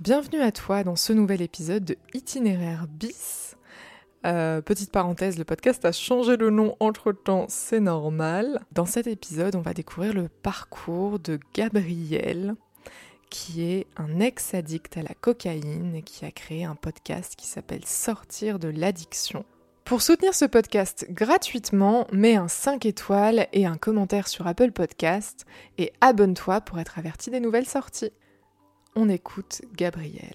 Bienvenue à toi dans ce nouvel épisode de Itinéraire bis. Euh, petite parenthèse, le podcast a changé le nom entre temps, c'est normal. Dans cet épisode, on va découvrir le parcours de Gabriel, qui est un ex-addict à la cocaïne et qui a créé un podcast qui s'appelle Sortir de l'addiction. Pour soutenir ce podcast gratuitement, mets un 5 étoiles et un commentaire sur Apple Podcast et abonne-toi pour être averti des nouvelles sorties. On écoute Gabriel.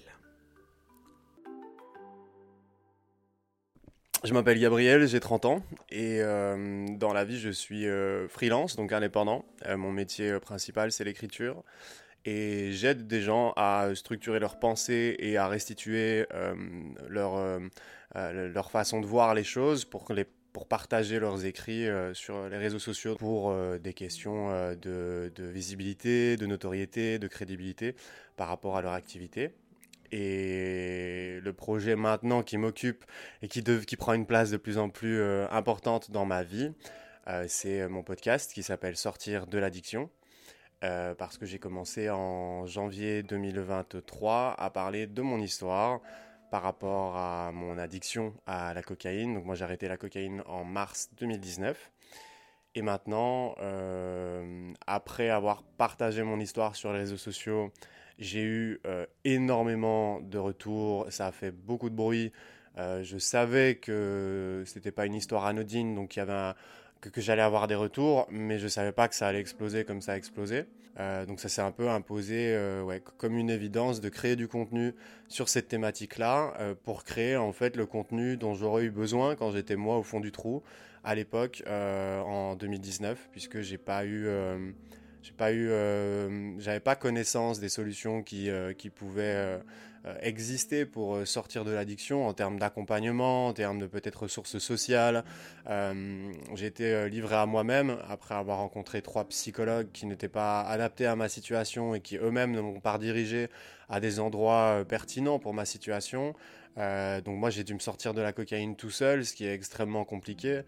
Je m'appelle Gabriel, j'ai 30 ans et euh, dans la vie je suis euh, freelance, donc indépendant. Euh, mon métier principal c'est l'écriture et j'aide des gens à structurer leurs pensées et à restituer leur, leur façon de voir les choses pour les pour partager leurs écrits euh, sur les réseaux sociaux pour euh, des questions euh, de, visibilité, de notoriété, de crédibilité par rapport à leur activité. Et le projet maintenant qui m'occupe et qui, qui prend une place de plus en plus importante dans ma vie, c'est mon podcast qui s'appelle Sortir de l'addiction. parce que j'ai commencé en janvier 2023 à parler de mon histoire, par rapport à mon addiction à la cocaïne. Donc moi j'ai arrêté la cocaïne en mars 2019. Et maintenant, euh, après avoir partagé mon histoire sur les réseaux sociaux, j'ai eu euh, énormément de retours, ça a fait beaucoup de bruit. Euh, je savais que c'était pas une histoire anodine, donc il y avait que, j'allais avoir des retours, mais je savais pas que ça allait exploser comme ça a explosé. Euh, donc ça s'est un peu imposé euh, comme une évidence de créer du contenu sur cette thématique-là euh, pour créer en fait le contenu dont j'aurais eu besoin quand j'étais moi au fond du trou à l'époque en 2019 puisque j'ai pas eu j'ai pas eu j'avais pas connaissance des solutions qui, qui pouvaient exister pour sortir de l'addiction en termes d'accompagnement, en termes de peut-être ressources sociales. j'ai été livré à moi-même après avoir rencontré trois psychologues qui n'étaient pas adaptés à ma situation et qui eux-mêmes ne m'ont pas dirigé à des endroits pertinents pour ma situation. donc moi j'ai dû me sortir de la cocaïne tout seul, ce qui est extrêmement compliqué.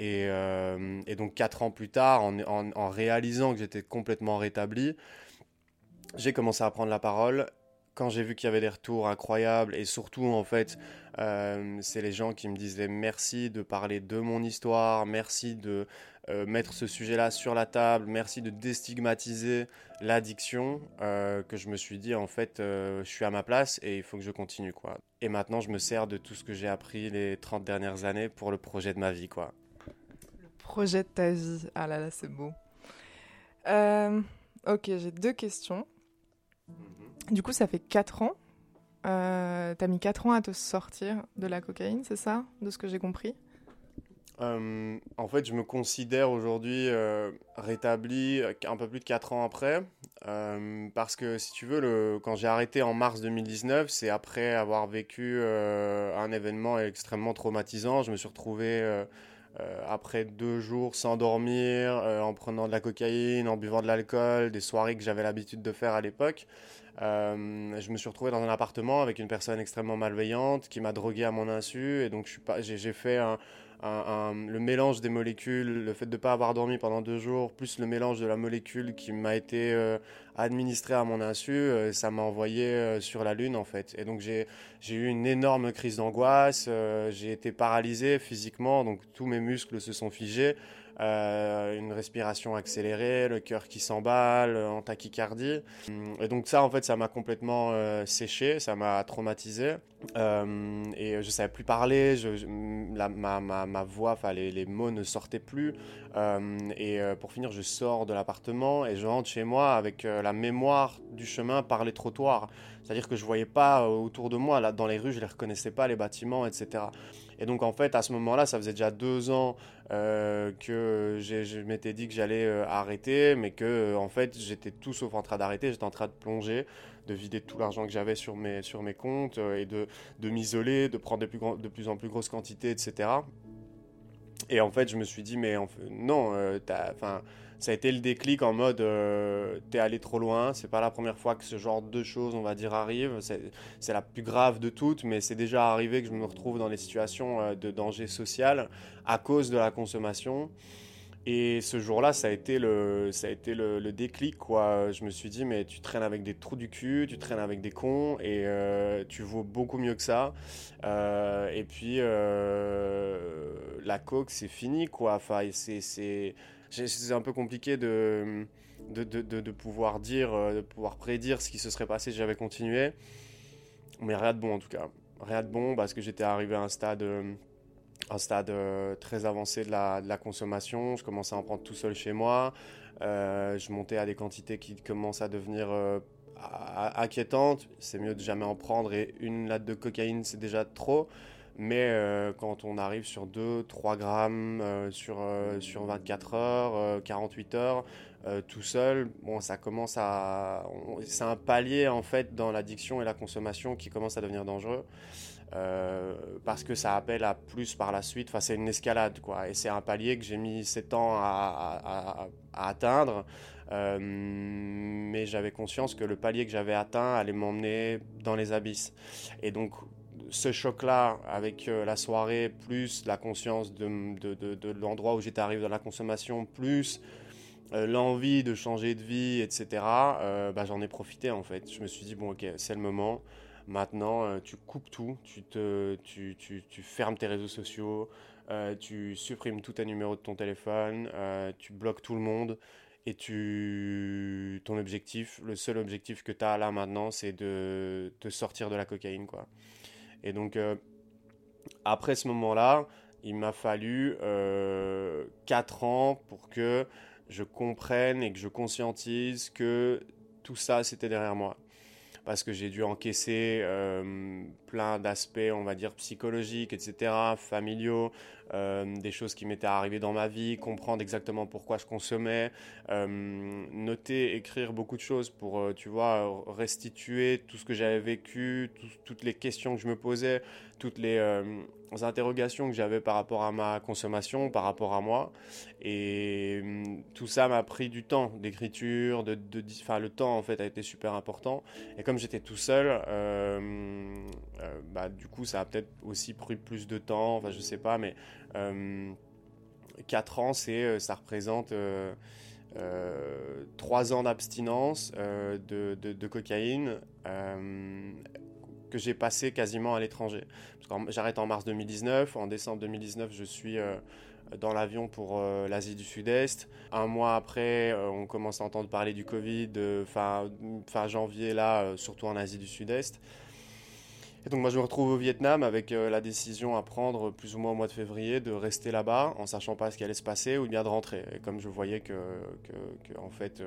Euh, et, donc quatre ans plus tard, en, réalisant que j'étais complètement rétabli, j'ai commencé à prendre la parole. Quand j'ai vu qu'il y avait des retours incroyables et surtout en fait, euh, c'est les gens qui me disaient merci de parler de mon histoire, merci de euh, mettre ce sujet-là sur la table, merci de déstigmatiser l'addiction, que je me suis dit en fait, je suis à ma place et il faut que je continue quoi. Et maintenant, je me sers de tout ce que j'ai appris les 30 dernières années pour le projet de ma vie quoi projet de ta vie. Ah là là, c'est beau. Euh, ok, j'ai deux questions. Du coup, ça fait 4 ans. Euh, T'as mis 4 ans à te sortir de la cocaïne, c'est ça De ce que j'ai compris? Euh, En fait, je me considère aujourd'hui euh, rétabli un peu plus de 4 ans après. parce que, si tu veux, quand j'ai arrêté en mars 2019, c'est après avoir vécu un événement extrêmement traumatisant. Je me suis retrouvé euh, après deux jours sans dormir, euh, en prenant de la cocaïne, en buvant de l'alcool, des soirées que j'avais l'habitude de faire à l'époque, euh, je me suis retrouvé dans un appartement avec une personne extrêmement malveillante qui m'a drogué à mon insu et donc j'ai fait un, le mélange des molécules, le fait de ne pas avoir dormi pendant deux jours, plus le mélange de la molécule qui m'a été euh, administrée à mon insu, euh, ça m'a envoyé euh, sur la Lune en fait. Et donc j'ai eu une énorme crise d'angoisse, j'ai été paralysé physiquement, donc tous mes muscles se sont figés. Euh, une respiration accélérée, le cœur qui s'emballe, en tachycardie. Et donc ça, en fait, ça m'a complètement euh, séché, ça m'a traumatisé. Euh, et je savais plus parler, je, la, ma, voix, les, mots ne sortaient plus. et pour finir, je sors de l'appartement et je rentre chez moi avec la mémoire du chemin par les trottoirs. C'est-à-dire que je voyais pas autour de moi, là, dans les rues, je les reconnaissais pas, les bâtiments, etc. Et donc en fait, à ce moment-là, ça faisait déjà deux ans euh, que je m'étais dit que j'allais euh, arrêter, mais que euh, en fait, j'étais tout sauf en train d'arrêter, j'étais en train de plonger, de vider tout l'argent que j'avais sur mes, sur mes comptes et de, de m'isoler, de prendre de plus, de plus en plus grosses quantités, etc. Et en fait, je me suis dit, mais non, enfin ça a été le déclic en mode euh, t'es allé trop loin, c'est pas la première fois que ce genre de choses, on va dire, arrive, c'est la plus grave de toutes, mais c'est déjà arrivé que je me retrouve dans des situations euh, de danger social à cause de la consommation. Et ce jour-là, ça a été, le, ça déclic, quoi. Je me suis dit, mais tu traînes avec des trous du cul, tu traînes avec des cons, et euh, tu vaux beaucoup mieux que ça. Et puis, la coke, c'est fini, quoi. Enfin, c'est, c'est, un peu compliqué de, de, de, pouvoir dire, de pouvoir prédire ce qui se serait passé si j'avais continué. Mais rien de bon, en tout cas. Rien de bon, parce que j'étais arrivé à un stade un stade euh, très avancé de la, consommation. Je commençais à en prendre tout seul chez moi. Euh, je montais à des quantités qui commencent à devenir euh, inquiétantes. C'est mieux de jamais en prendre et une latte de cocaïne, c'est déjà trop. Mais quand on arrive sur 2-3 grammes sur, sur 24 heures, 48 heures, tout seul, bon, ça commence à. C'est un palier en fait dans l'addiction et la consommation qui commence à devenir dangereux. Euh, parce que ça appelle à plus par la suite. Enfin, c'est une escalade, quoi. Et c'est un palier que j'ai mis 7 ans à, atteindre. Euh, mais j'avais conscience que le palier que j'avais atteint allait m'emmener dans les abysses. Et donc, ce choc-là, avec euh, la soirée, plus la conscience de, l'endroit où j'étais arrivé dans la consommation, plus l'envie de changer de vie, etc., bah, j'en ai profité en fait. Je me suis dit, bon, ok, c'est le moment. Maintenant, euh, tu coupes tout, tu, fermes tes réseaux sociaux, euh, tu supprimes tous tes numéros de ton téléphone, euh, tu bloques tout le monde et tu ton objectif, le seul objectif que tu as là maintenant, c'est de te sortir de la cocaïne. Quoi. Et donc, après ce moment-là, il m'a fallu 4 ans pour que je comprenne et que je conscientise que tout ça, c'était derrière moi parce que j'ai dû encaisser euh, plein d'aspects, on va dire, psychologiques, etc., familiaux, euh, des choses qui m'étaient arrivées dans ma vie, comprendre exactement pourquoi je consommais, euh, noter, écrire beaucoup de choses pour, tu vois, restituer tout ce que j'avais vécu, toutes les questions que je me posais, toutes les interrogations que j'avais par rapport à ma consommation, par rapport à moi. Et tout ça m'a pris du temps d'écriture, de, enfin, le temps en fait a été super important. Et comme j'étais tout seul, euh, euh, bah, du coup ça a peut-être aussi pris plus de temps, enfin je sais pas, mais 4 hum, ans, c'est, ça représente... Euh, 3 ans d'abstinence de, de, cocaïne euh, que j'ai passé quasiment à l'étranger. J'arrête en mars 2019, en décembre 2019, je suis euh, dans l'avion pour euh, l'Asie du Sud-Est. Un mois après, euh, on commence à entendre parler du Covid, fin janvier là, surtout en Asie du Sud-Est. Et donc moi je me retrouve au Vietnam avec la décision à prendre plus ou moins au mois de février de rester là-bas en sachant pas ce qui allait se passer ou bien de rentrer. Et comme je voyais que, en fait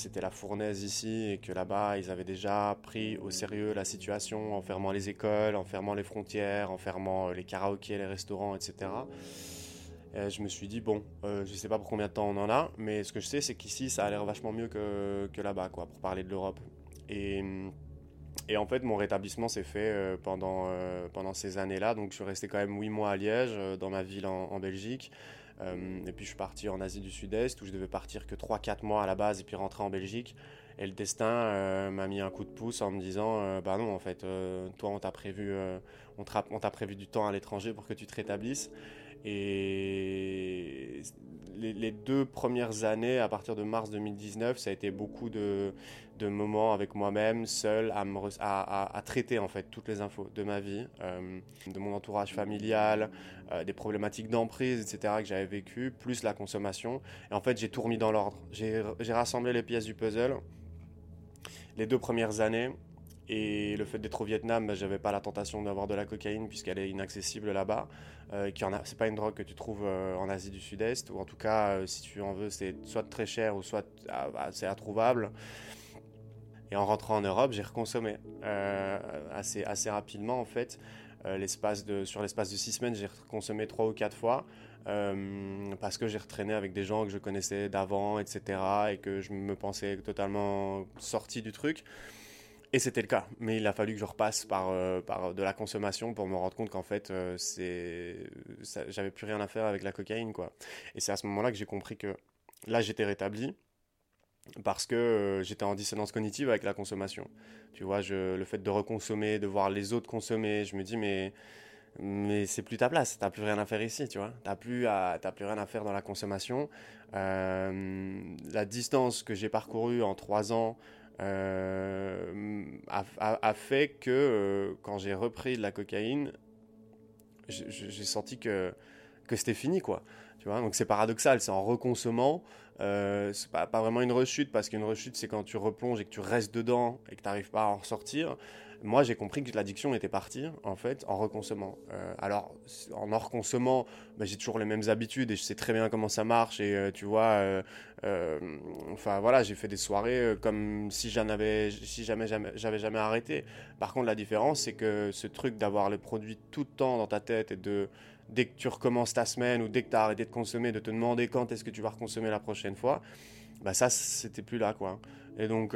c'était la fournaise ici et que là-bas, ils avaient déjà pris au sérieux la situation en fermant les écoles, en fermant les frontières, en fermant euh, les karaokés, les restaurants, etc. je me suis dit, bon, euh, je ne sais pas pour combien de temps on en a, mais ce que je sais, c'est qu'ici, ça a l'air vachement mieux que, que là-bas, quoi, pour parler de l'Europe. Et, et, en fait, mon rétablissement s'est fait euh, pendant, pendant ces années-là. Donc, je suis resté quand même 8 mois à Liège, dans ma ville en, Belgique. Euh, et puis je suis parti en Asie du Sud-Est où je devais partir que 3-4 mois à la base et puis rentrer en Belgique. Et le destin euh, m'a mis un coup de pouce en me disant euh, Bah non, en fait, toi, on t'a prévu, on t'a prévu du temps à l'étranger pour que tu te rétablisses. Et les, deux premières années, à partir de mars 2019, ça a été beaucoup de, moments avec moi-même, seul, à, traiter en fait toutes les infos de ma vie, euh, de mon entourage familial, euh, des problématiques d'emprise, etc. que j'avais vécues, plus la consommation. Et en fait, j'ai tout remis dans l'ordre. J'ai rassemblé les pièces du puzzle. Les deux premières années, et le fait d'être au Vietnam, bah, j'avais pas la tentation d'avoir de la cocaïne puisqu'elle est inaccessible là-bas. Euh, c'est pas une drogue que tu trouves euh, en Asie du Sud-Est, ou en tout cas, euh, si tu en veux, c'est soit très cher ou soit ah, bah, c'est introuvable. Et en rentrant en Europe, j'ai reconsommé euh, assez, assez rapidement en fait. l'espace sur l'espace de six semaines, j'ai reconsommé trois ou quatre fois. parce que j'ai retraîné avec des gens que je connaissais d'avant, etc. Et que je me pensais totalement sorti du truc. Et c'était le cas, mais il a fallu que je repasse par, euh, par de la consommation pour me rendre compte qu'en fait, euh, c'est, j'avais plus rien à faire avec la cocaïne, quoi. Et c'est à ce moment-là que j'ai compris que là, j'étais rétabli parce que euh, j'étais en dissonance cognitive avec la consommation. Tu vois, le fait de reconsommer, de voir les autres consommer, je me dis, mais mais c'est plus ta place, t'as plus rien à faire ici, tu vois. T'as plus, plus rien à faire dans la consommation. La distance que j'ai parcourue en trois ans euh, a, fait que euh, quand j'ai repris de la cocaïne, j'ai senti que, que c'était fini, quoi. Tu vois, donc c'est paradoxal, c'est en reconsommant. c'est pas, pas, vraiment une rechute, parce qu'une rechute, c'est quand tu replonges et que tu restes dedans et que tu n'arrives pas à en ressortir moi j'ai compris que l'addiction était partie en fait en reconsommant. Euh, alors en hors consommant, bah, j'ai toujours les mêmes habitudes et je sais très bien comment ça marche et euh, tu vois, euh, enfin voilà, j'ai fait des soirées comme si j'en avais, si jamais j'avais jamais arrêté. Par contre la différence c'est que ce truc d'avoir le produit tout le temps dans ta tête et de dès que tu recommences ta semaine ou dès que tu as arrêté de consommer, de te demander quand est-ce que tu vas reconsommer la prochaine fois, bah ça c'était plus là quoi. Et donc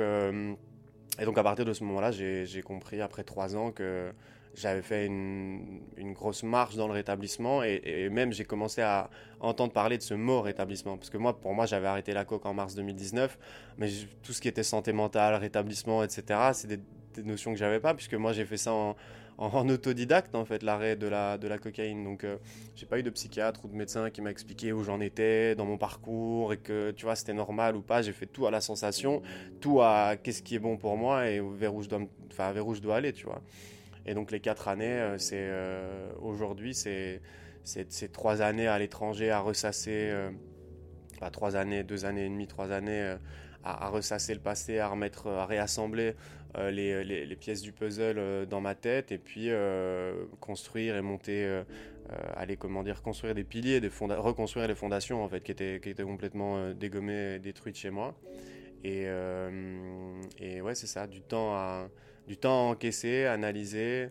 et donc à partir de ce moment-là, j'ai compris après trois ans que j'avais fait une, grosse marche dans le rétablissement et, même j'ai commencé à entendre parler de ce mot rétablissement. Parce que moi, pour moi, j'avais arrêté la coque en mars 2019, mais tout ce qui était santé mentale, rétablissement, etc., c'est des, des, notions que j'avais pas, puisque moi j'ai fait ça en, en, autodidacte en fait l'arrêt de la, de la cocaïne. Donc euh, j'ai pas eu de psychiatre ou de médecin qui m'a expliqué où j'en étais dans mon parcours et que tu vois c'était normal ou pas. J'ai fait tout à la sensation, tout à qu'est-ce qui est bon pour moi et vers où je dois, vers où je dois aller, tu vois. Et donc les quatre années, euh, c'est euh, aujourd'hui c'est c'est trois années à l'étranger à ressasser, enfin trois années, deux années et demie, trois années à, ressasser le passé, à remettre, à réassembler euh, les, les, pièces du puzzle euh, dans ma tête et puis euh, construire et monter, aller comment dire, construire des piliers, des reconstruire les fondations en fait qui étaient, qui étaient complètement dégommées, détruites chez moi. Et, et ouais, c'est ça, du temps à, du temps à encaisser, à analyser,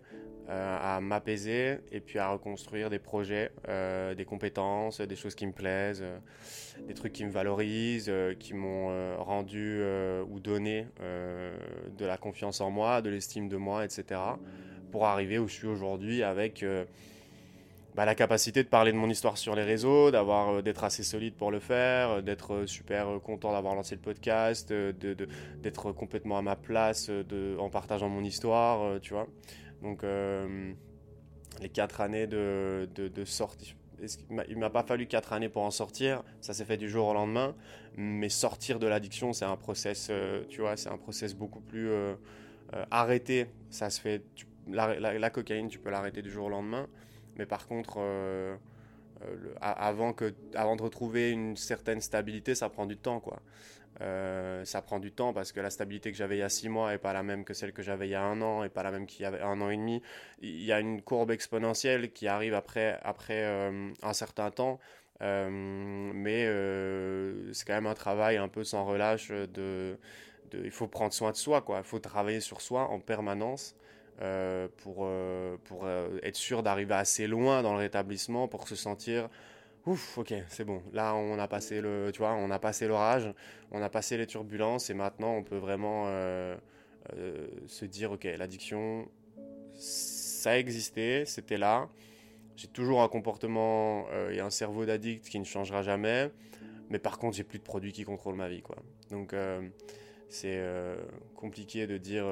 à m'apaiser et puis à reconstruire des projets, des compétences, des choses qui me plaisent des trucs qui me valorisent, euh, qui m'ont euh, rendu euh, ou donné de la confiance en moi, de l'estime de moi, etc. Pour arriver où je suis aujourd'hui avec bah, la capacité de parler de mon histoire sur les réseaux, d'avoir d'être assez solide pour le faire, d'être super content d'avoir lancé le podcast, d'être complètement à ma place en partageant mon histoire, tu vois. Donc les quatre années de, de sortie il m'a pas fallu quatre années pour en sortir, ça s'est fait du jour au lendemain, mais sortir de l'addiction, c'est un process, euh, tu vois, c'est un process beaucoup plus euh, euh, arrêté. Ça se fait, la, cocaïne, tu peux l'arrêter du jour au lendemain, mais par contre, avant que, avant de retrouver une certaine stabilité, ça prend du temps, quoi. Euh, ça prend du temps parce que la stabilité que j'avais il y a six mois n'est pas la même que celle que j'avais il y a un an et pas la même qu'il y a un an et demi. Il y a une courbe exponentielle qui arrive après, après euh, un certain temps. Euh, mais c'est quand même un travail un peu sans relâche. De, il faut prendre soin de soi, quoi. Il faut travailler sur soi en permanence pour, pour être sûr d'arriver assez loin dans le rétablissement pour se sentir ouf, ok, c'est bon. Là, on a passé le, tu vois, on a passé l'orage, on a passé les turbulences et maintenant, on peut vraiment euh, euh, se dire, ok, l'addiction, ça a existé, c'était là. J'ai toujours un comportement euh, et un cerveau d'addict qui ne changera jamais, mais par contre, j'ai plus de produits qui contrôlent ma vie, quoi. Donc, c'est compliqué de dire,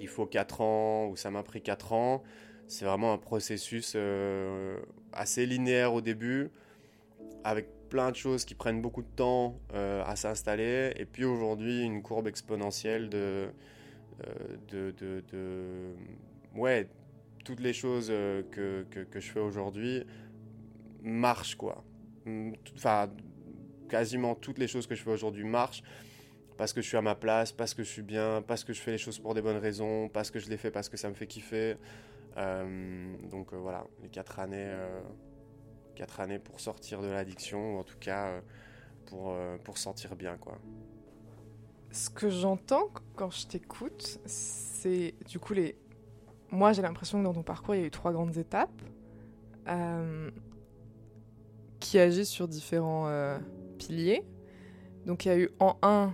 il faut 4 ans ou ça m'a pris 4 ans. C'est vraiment un processus euh, assez linéaire au début, avec plein de choses qui prennent beaucoup de temps euh, à s'installer, et puis aujourd'hui une courbe exponentielle de, euh, de, de, ouais, toutes les choses que, que, que je fais aujourd'hui marchent quoi. Enfin, quasiment toutes les choses que je fais aujourd'hui marchent parce que je suis à ma place, parce que je suis bien, parce que je fais les choses pour des bonnes raisons, parce que je les fais parce que ça me fait kiffer. Euh, donc euh, voilà, les quatre années, euh, quatre années pour sortir de l'addiction, ou en tout cas pour, pour sentir bien. quoi. Ce que j'entends quand je t'écoute, c'est du coup les... Moi j'ai l'impression que dans ton parcours il y a eu trois grandes étapes qui agissent sur différents piliers. Donc il y a eu en un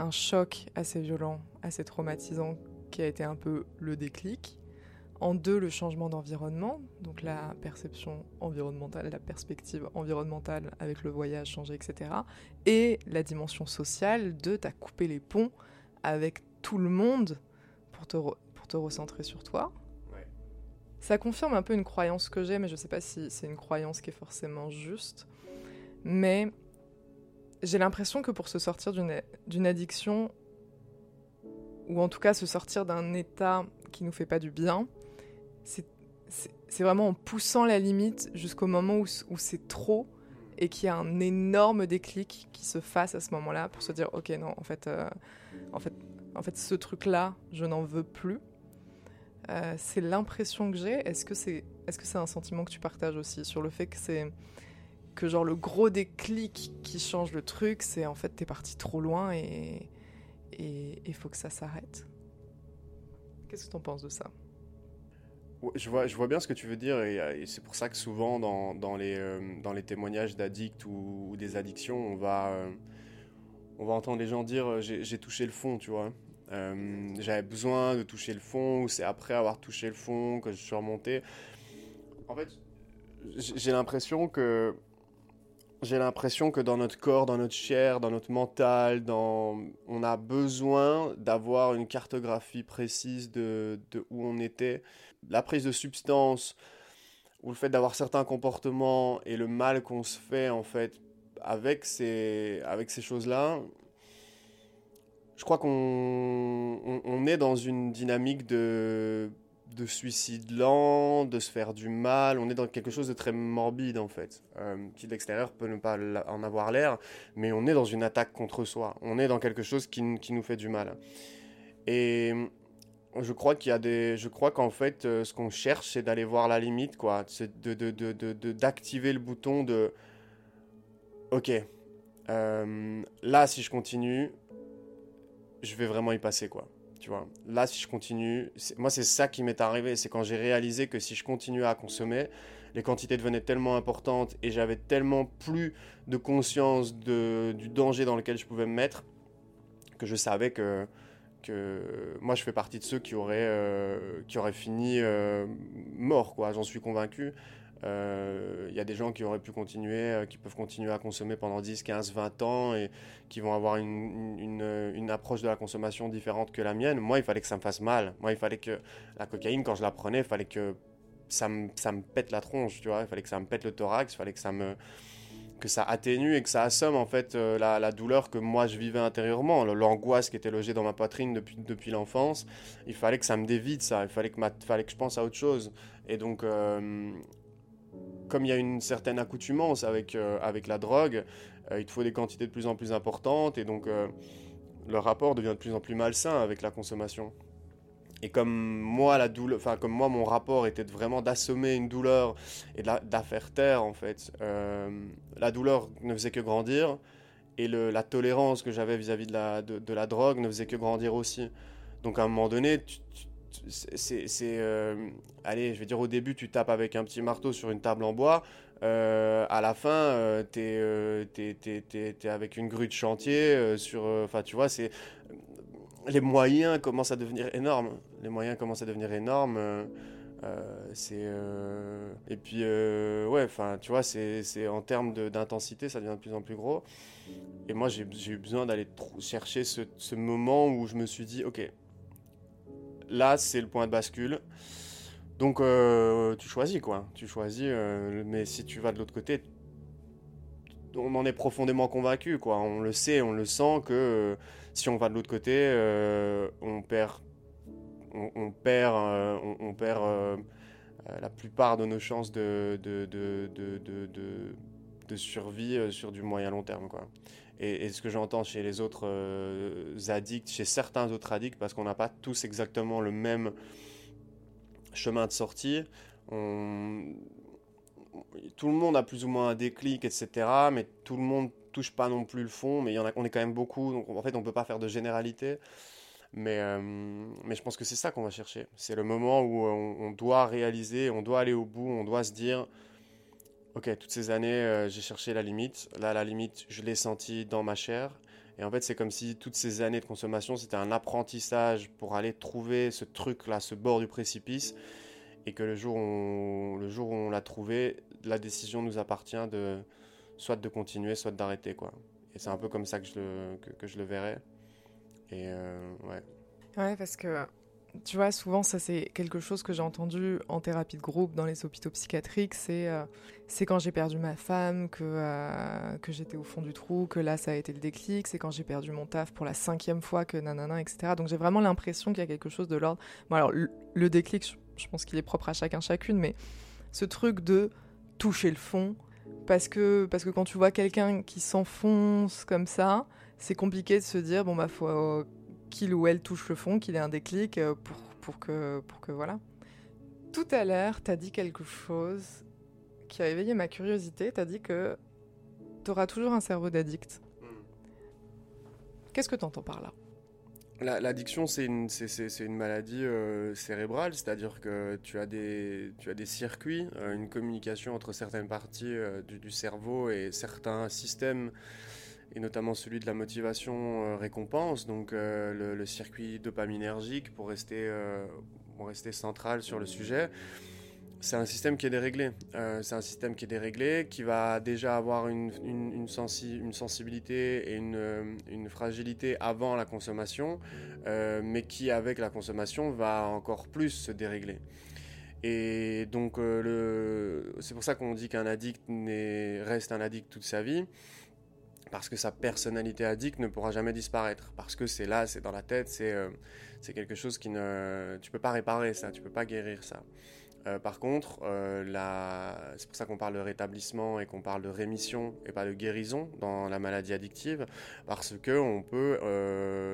un choc assez violent, assez traumatisant, qui a été un peu le déclic. En deux, le changement d'environnement, donc la perception environnementale, la perspective environnementale avec le voyage changé, etc. Et la dimension sociale de t'as coupé les ponts avec tout le monde pour te, pour te recentrer sur toi. ça confirme un peu une croyance que j'ai, mais je sais pas si c'est une croyance qui est forcément juste. Mais j'ai l'impression que pour se sortir d'une addiction, ou en tout cas se sortir d'un état qui nous fait pas du bien, c'est vraiment en poussant la limite jusqu'au moment où, où c'est trop et qu'il y a un énorme déclic qui se fasse à ce moment-là pour se dire ok non en fait euh, en fait en fait ce truc là je n'en veux plus. Euh, c'est l'impression que j'ai. Est-ce que c'est est-ce que c'est un sentiment que tu partages aussi sur le fait que c'est que genre le gros déclic qui change le truc c'est en fait t'es parti trop loin et il faut que ça s'arrête qu'est-ce que t'en penses de ça? Je vois, je vois bien ce que tu veux dire et, c'est pour ça que souvent dans, dans les, euh, dans les témoignages d'addicts ou, des addictions, on va, euh, on va entendre les gens dire euh, j'ai touché le fond, tu vois. J'avais besoin de toucher le fond ou c'est après avoir touché le fond que je suis remonté. En fait, j'ai l'impression que j'ai l'impression que dans notre corps, dans notre chair, dans notre mental, on a besoin d'avoir une cartographie précise de, de, où on était. La prise de substance ou le fait d'avoir certains comportements et le mal qu'on se fait en fait avec ces, avec ces choses-là, je crois qu'on on est dans une dynamique de de suicide lent, de se faire du mal. On est dans quelque chose de très morbide en fait, euh, qui de l'extérieur peut ne pas en avoir l'air, mais on est dans une attaque contre soi. On est dans quelque chose qui, nous fait du mal. Et je crois qu'il y a des, je crois qu'en fait, euh, ce qu'on cherche, c'est d'aller voir la limite, quoi. C'est de, d'activer le bouton de, ok, euh, là si je continue, je vais vraiment y passer, quoi. Là, si je continue, moi, c'est ça qui m'est arrivé. C'est quand j'ai réalisé que si je continuais à consommer, les quantités devenaient tellement importantes et j'avais tellement plus de conscience de, du danger dans lequel je pouvais me mettre que je savais que, que moi, je fais partie de ceux qui auraient, euh, qui fini euh, mort, quoi. J'en suis convaincu. Il euh, y a des gens qui auraient pu continuer, euh, qui peuvent continuer à consommer pendant 10, 15, 20 ans et qui vont avoir une, une, approche de la consommation différente que la mienne. Moi, il fallait que ça me fasse mal. Moi, il fallait que la cocaïne, quand je la prenais, il fallait que ça me, ça me pète la tronche, tu vois. Il fallait que ça me pète le thorax, il fallait que ça me que ça atténue et que ça assomme en fait euh, la, la, douleur que moi je vivais intérieurement, l'angoisse qui était logée dans ma poitrine depuis, depuis l'enfance. Il fallait que ça me dévide ça, il fallait que, ma, fallait que je pense à autre chose. Et donc, comme il y a une certaine accoutumance avec, euh, avec la drogue, euh, il te faut des quantités de plus en plus importantes et donc euh, le rapport devient de plus en plus malsain avec la consommation. Et comme moi, la douleur, enfin comme moi, mon rapport était vraiment d'assommer une douleur et de la, faire taire en fait. la douleur ne faisait que grandir et la tolérance que j'avais vis-à-vis de la, de, la drogue ne faisait que grandir aussi. Donc à un moment donné, tu c'est, euh, allez, je vais dire au début, tu tapes avec un petit marteau sur une table en bois. Euh, à la fin, euh, tu es, avec une grue de chantier. sur, enfin, tu vois, c'est les moyens commencent à devenir énormes. Les moyens commencent à devenir énormes. c'est et puis ouais, enfin, tu vois, c'est en termes d'intensité, ça devient de plus en plus gros. Et moi, j'ai eu besoin d'aller chercher ce moment où je me suis dit, ok là, c'est le point de bascule. Donc, euh, tu choisis, quoi. Tu choisis, euh, mais si tu vas de l'autre côté, on en est profondément convaincu, quoi. On le sait, on le sent que euh, si on va de l'autre côté, on perd, on, perd, la plupart de nos chances de, de survie sur du moyen long terme, quoi. Et, ce que j'entends chez les autres euh, addicts, chez certains autres addicts, parce qu'on n'a pas tous exactement le même chemin de sortie, tout le monde a plus ou moins un déclic, etc. Mais tout le monde touche pas non plus le fond, mais on est quand même beaucoup, donc en fait on peut pas faire de généralité. Mais, euh, mais je pense que c'est ça qu'on va chercher. C'est le moment où on, doit réaliser, on doit aller au bout, on doit se dire ok, toutes ces années, euh, j'ai cherché la limite. Là, la limite, je l'ai sentie dans ma chair. Et en fait, c'est comme si toutes ces années de consommation, c'était un apprentissage pour aller trouver ce truc-là, ce bord du précipice. Et que le jour où on, le jour où on l'a trouvé, la décision nous appartient de soit de continuer, soit d'arrêter. quoi. Et c'est un peu comme ça que je le, que, je le verrais. Et euh, ouais. Ouais, parce que tu vois, souvent, ça c'est quelque chose que j'ai entendu en thérapie de groupe dans les hôpitaux psychiatriques. C'est euh, quand j'ai perdu ma femme que, euh, que j'étais au fond du trou, que là ça a été le déclic. C'est quand j'ai perdu mon taf pour la cinquième fois que nanana, etc. Donc j'ai vraiment l'impression qu'il y a quelque chose de l'ordre. Bon, alors le, déclic, je, pense qu'il est propre à chacun, chacune, mais ce truc de toucher le fond, parce que, parce que quand tu vois quelqu'un qui s'enfonce comme ça, c'est compliqué de se dire, bon bah faut qu'il ou elle touche le fond, qu'il ait un déclic euh, pour, pour, que, pour que voilà. Tout à l'heure, tu as dit quelque chose qui a éveillé ma curiosité. Tu as dit que tu auras toujours un cerveau d'addict. Hmm. Qu'est-ce que tu entends par là? L'addiction, c'est une, une, maladie euh, cérébrale, c'est-à-dire que tu as des, tu as des circuits, euh, une communication entre certaines parties du, du, cerveau et certains systèmes et notamment celui de la motivation euh, récompense, donc euh, le, circuit dopaminergique pour rester, euh, pour rester central sur le sujet. C'est un système qui est déréglé. c'est un système qui est déréglé, qui va déjà avoir une, une, une, sensibilité et une, une, fragilité avant la consommation, mais qui, avec la consommation, va encore plus se dérégler. Et donc, c'est pour ça qu'on dit qu'un addict reste un addict toute sa vie parce que sa personnalité addict ne pourra jamais disparaître, parce que c'est là, c'est dans la tête, c'est euh, quelque chose qui ne... Tu peux pas réparer ça, tu peux pas guérir ça. Euh, par contre, euh, c'est pour ça qu'on parle de rétablissement et qu'on parle de rémission et pas de guérison dans la maladie addictive, parce que on peut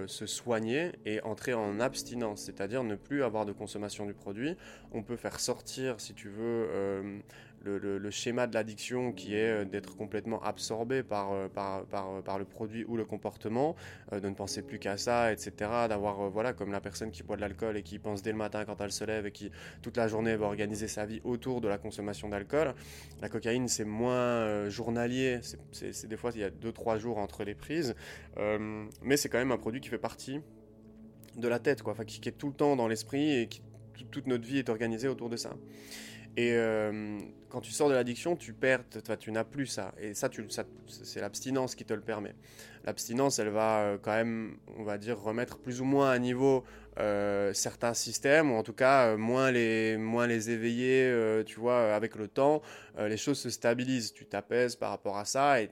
se soigner et entrer en abstinence, c'est-à-dire ne plus avoir de consommation du produit. On peut faire sortir, si tu veux, le, schéma de l'addiction qui est euh, d'être complètement absorbé par, euh, par, par, par, le produit ou le comportement, euh, de ne penser plus qu'à ça, etc. D'avoir, voilà, comme la personne qui boit de l'alcool et qui pense dès le matin quand elle se lève et qui toute la journée va organiser sa vie autour de la consommation d'alcool. La cocaïne, c'est moins journalier, c'est des fois il y a 2-3 jours entre les prises, mais c'est quand même un produit qui fait partie de la tête, quoi, enfin, qui, est tout le temps dans l'esprit et qui toute notre vie est organisée autour de ça. Et euh, quand tu sors de l'addiction, tu perds, tu n'as plus ça. Et ça, c'est l'abstinence qui te le permet. L'abstinence, elle va euh, quand même, on va dire, remettre plus ou moins à niveau euh, certains systèmes, ou en tout cas moins les, moins les éveiller, tu vois, avec le temps, les choses se stabilisent. Tu t'apaises par rapport à ça et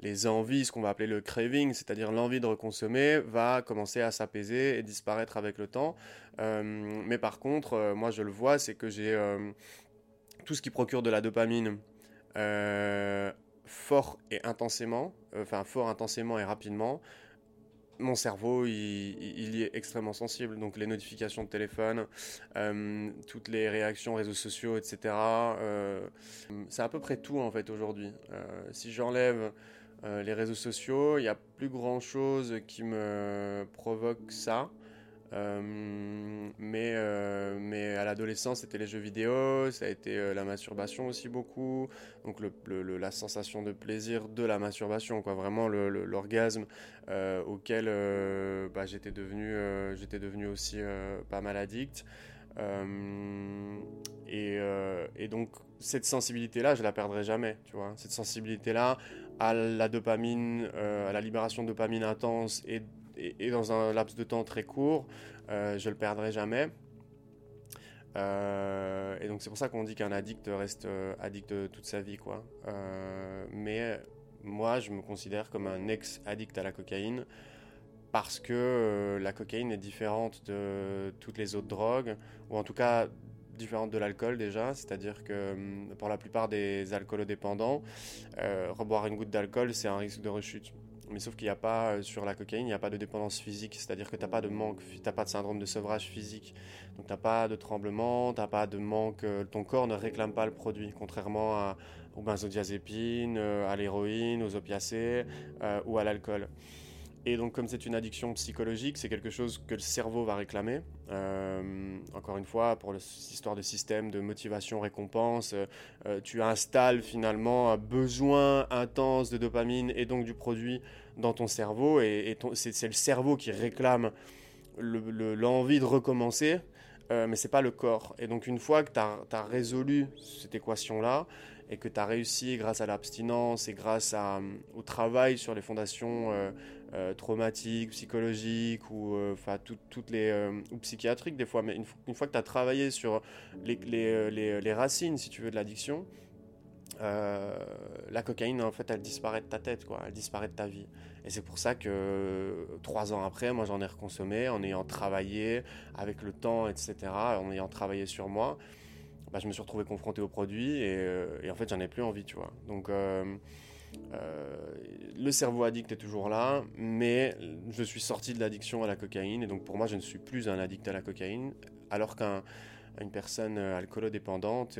les, envies, ce qu'on va appeler le craving, c'est-à-dire l'envie de reconsommer, va commencer à s'apaiser et disparaître avec le temps. Euh, mais par contre, euh, moi je le vois, c'est que j'ai euh, tout ce qui procure de la dopamine fort et intensément, enfin fort intensément et rapidement, mon cerveau, il, y est extrêmement sensible. Donc les notifications de téléphone, euh, toutes les réactions réseaux sociaux, etc. Euh, c'est à peu près tout en fait aujourd'hui. Euh, si j'enlève les réseaux sociaux, il n'y a plus grand chose qui me provoque ça. Euh, mais, euh, mais à l'adolescence, c'était les jeux vidéo, ça a été euh, la masturbation aussi beaucoup. Donc le, la sensation de plaisir de la masturbation, quoi. Vraiment l'orgasme auquel bah, j'étais devenu, j'étais devenu aussi pas mal addict. Et, et, donc cette sensibilité-là, je la perdrai jamais, tu vois. Cette sensibilité-là à la dopamine, à la libération de dopamine intense et et, dans un laps de temps très court, euh, je le perdrai jamais. Euh, et donc c'est pour ça qu'on dit qu'un addict reste euh, addict toute sa vie, quoi. mais moi, je me considère comme un ex-addict à la cocaïne parce que la cocaïne est différente de toutes les autres drogues, ou en tout cas différente de l'alcool déjà, c'est-à-dire que hum, pour la plupart des alcoolodépendants, reboire une goutte d'alcool, c'est un risque de rechute. Mais sauf qu'il n'y a pas, euh, sur la cocaïne, il n'y a pas de dépendance physique, c'est-à-dire que tu n'as pas de manque, tu pas de syndrome de sevrage physique. Donc tu n'as pas de tremblement, tu n'as pas de manque, euh, ton corps ne réclame pas le produit, contrairement aux benzodiazépines, euh, à l'héroïne, aux opiacés ou à l'alcool. Et donc, comme c'est une addiction psychologique, c'est quelque chose que le cerveau va réclamer. Euh, encore une fois, pour l'histoire de système de motivation-récompense, euh, euh, tu installes finalement un besoin intense de dopamine et donc du produit dans ton cerveau. Et, c'est le cerveau qui réclame l'envie de recommencer euh, mais c'est pas le corps. Et donc une fois que tu as, résolu cette équation-là, et que tu as réussi grâce à l'abstinence et grâce au travail sur les fondations euh, euh, traumatiques, psychologiques ou, enfin toutes les, ou psychiatriques des fois, mais une, fois que tu as travaillé sur les, les, les, racines, si tu veux, de l'addiction, la cocaïne, en fait, elle disparaît de ta tête, quoi, elle disparaît de ta vie. Et c'est pour ça que trois ans après, moi j'en ai reconsommé en ayant travaillé avec le temps, etc., en ayant travaillé sur moi. Bah, je me suis retrouvé confronté au produit et, euh, en fait j'en ai plus envie, tu vois. Donc euh, euh, le cerveau addict est toujours là, mais je suis sorti de l'addiction à la cocaïne et donc pour moi je ne suis plus un addict à la cocaïne, alors qu'une personne alcoolodépendante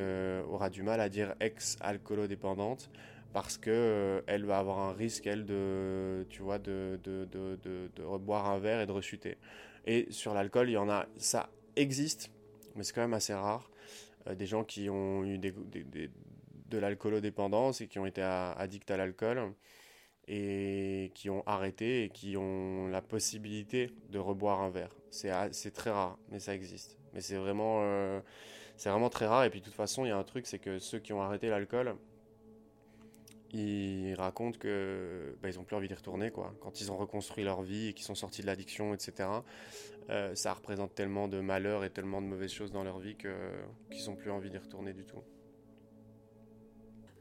aura du mal à dire ex-alcoolodépendante parce que elle va avoir un risque elle de tu vois de, reboire un verre et de rechuter et sur l'alcool il y en a ça existe mais c'est quand même assez rare des gens qui ont eu des, de l'alcoolodépendance et qui ont été addicts à l'alcool et qui ont arrêté et qui ont la possibilité de reboire un verre. C'est très rare mais ça existe. Mais c'est vraiment euh, c'est vraiment très rare et puis de toute façon il y a un truc c'est que ceux qui ont arrêté l'alcool ils racontent que bah, ils ont plus envie d'y retourner quoi. Quand ils ont reconstruit leur vie et qu'ils sont sortis de l'addiction, etc. Euh, ça représente tellement de malheur et tellement de mauvaises choses dans leur vie que qu'ils n'ont plus envie d'y retourner du tout.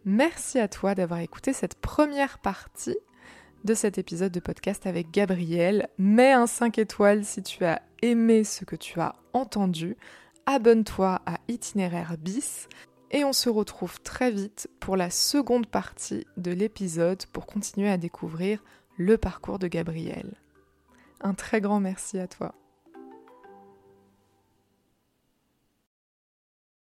Merci à toi d'avoir écouté cette première partie de cet épisode de podcast avec Gabriel. Mets un 5 étoiles si tu as aimé ce que tu as entendu. Abonne-toi à Itinéraire bis et on se retrouve très vite pour la seconde partie de l'épisode pour continuer à découvrir le parcours de Gabriel. Un très grand merci à toi.